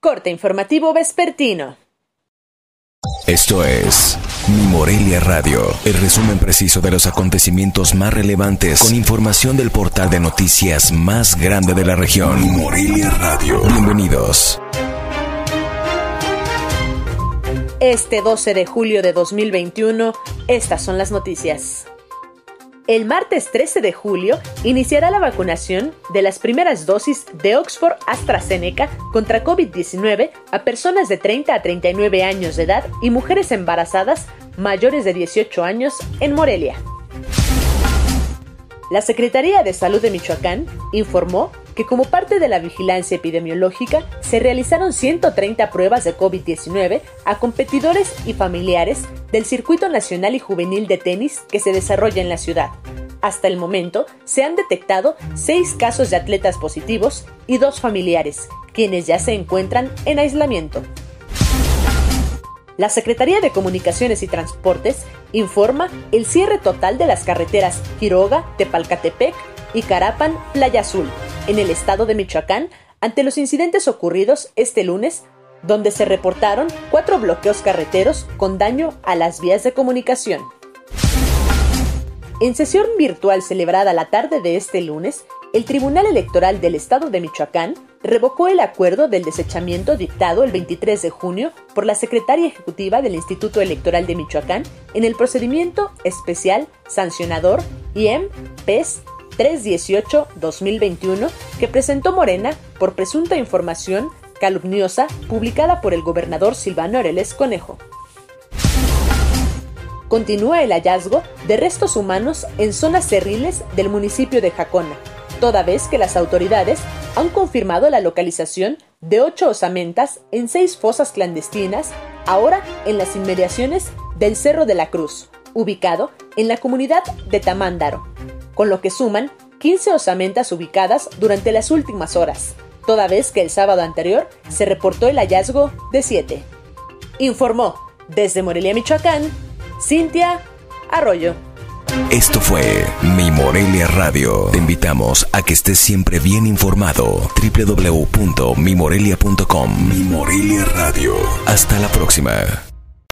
Corte informativo vespertino. Esto es Mi Morelia Radio, el resumen preciso de los acontecimientos más relevantes con información del portal de noticias más grande de la región. Mi Morelia Radio. Bienvenidos. Este 12 de julio de 2021, estas son las noticias. El martes 13 de julio iniciará la vacunación de las primeras dosis de Oxford AstraZeneca contra COVID-19 a personas de 30 a 39 años de edad y mujeres embarazadas mayores de 18 años en Morelia. La Secretaría de Salud de Michoacán informó que como parte de la vigilancia epidemiológica se realizaron 130 pruebas de COVID-19 a competidores y familiares del Circuito Nacional y Juvenil de Tenis que se desarrolla en la ciudad. Hasta el momento se han detectado seis casos de atletas positivos y dos familiares, quienes ya se encuentran en aislamiento. La Secretaría de Comunicaciones y Transportes informa el cierre total de las carreteras Quiroga, Tepalcatepec y Carapan, Playa Azul, en el estado de Michoacán, ante los incidentes ocurridos este lunes, donde se reportaron cuatro bloqueos carreteros con daño a las vías de comunicación. En sesión virtual celebrada la tarde de este lunes, el Tribunal Electoral del Estado de Michoacán revocó el acuerdo del desechamiento dictado el 23 de junio por la secretaria ejecutiva del Instituto Electoral de Michoacán en el procedimiento especial sancionador IEM-PES 318-2021 que presentó Morena por presunta información calumniosa publicada por el gobernador Silvano Aureles Conejo. Continúa el hallazgo de restos humanos en zonas cerriles del municipio de Jacona, toda vez que las autoridades han confirmado la localización de ocho osamentas en seis fosas clandestinas, ahora en las inmediaciones del Cerro de la Cruz, ubicado en la comunidad de Tamándaro, con lo que suman 15 osamentas ubicadas durante las últimas horas, toda vez que el sábado anterior se reportó el hallazgo de siete. Informó desde Morelia, Michoacán, Cintia Arroyo. Esto fue Mi Morelia Radio. Te invitamos a que estés siempre bien informado. www.mimorelia.com Mi Morelia Radio. Hasta la próxima.